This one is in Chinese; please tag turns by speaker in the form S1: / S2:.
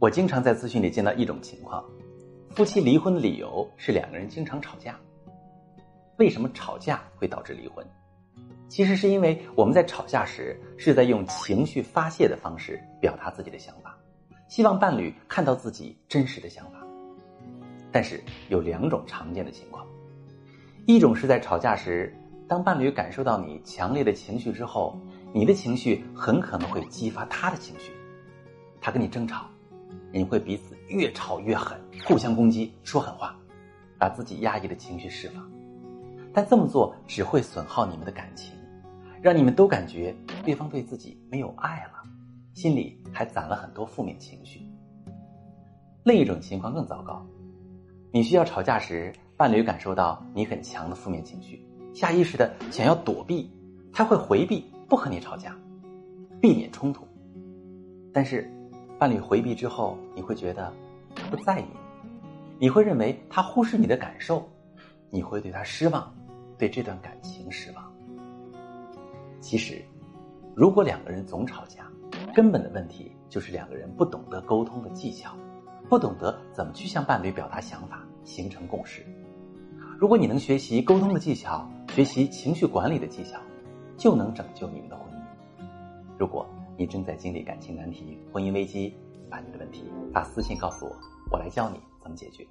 S1: 我经常在咨询里见到一种情况：夫妻离婚的理由是两个人经常吵架。为什么吵架会导致离婚？其实是因为我们在吵架时是在用情绪发泄的方式表达自己的想法，希望伴侣看到自己真实的想法。但是有两种常见的情况：一种是在吵架时，当伴侣感受到你强烈的情绪之后，你的情绪很可能会激发他的情绪，他跟你争吵。你会彼此越吵越狠，互相攻击，说狠话，把自己压抑的情绪释放。但这么做只会损耗你们的感情，让你们都感觉对方对自己没有爱了，心里还攒了很多负面情绪。另一种情况更糟糕，你需要吵架时，伴侣感受到你很强的负面情绪，下意识的想要躲避，他会回避，不和你吵架，避免冲突。但是。伴侣回避之后，你会觉得他不在意你，会认为他忽视你的感受，你会对他失望，对这段感情失望。其实，如果两个人总吵架，根本的问题就是两个人不懂得沟通的技巧，不懂得怎么去向伴侣表达想法，形成共识。如果你能学习沟通的技巧，学习情绪管理的技巧，就能拯救你们的婚姻。如果。你正在经历感情难题、婚姻危机，把你的问题发私信告诉我，我来教你怎么解决。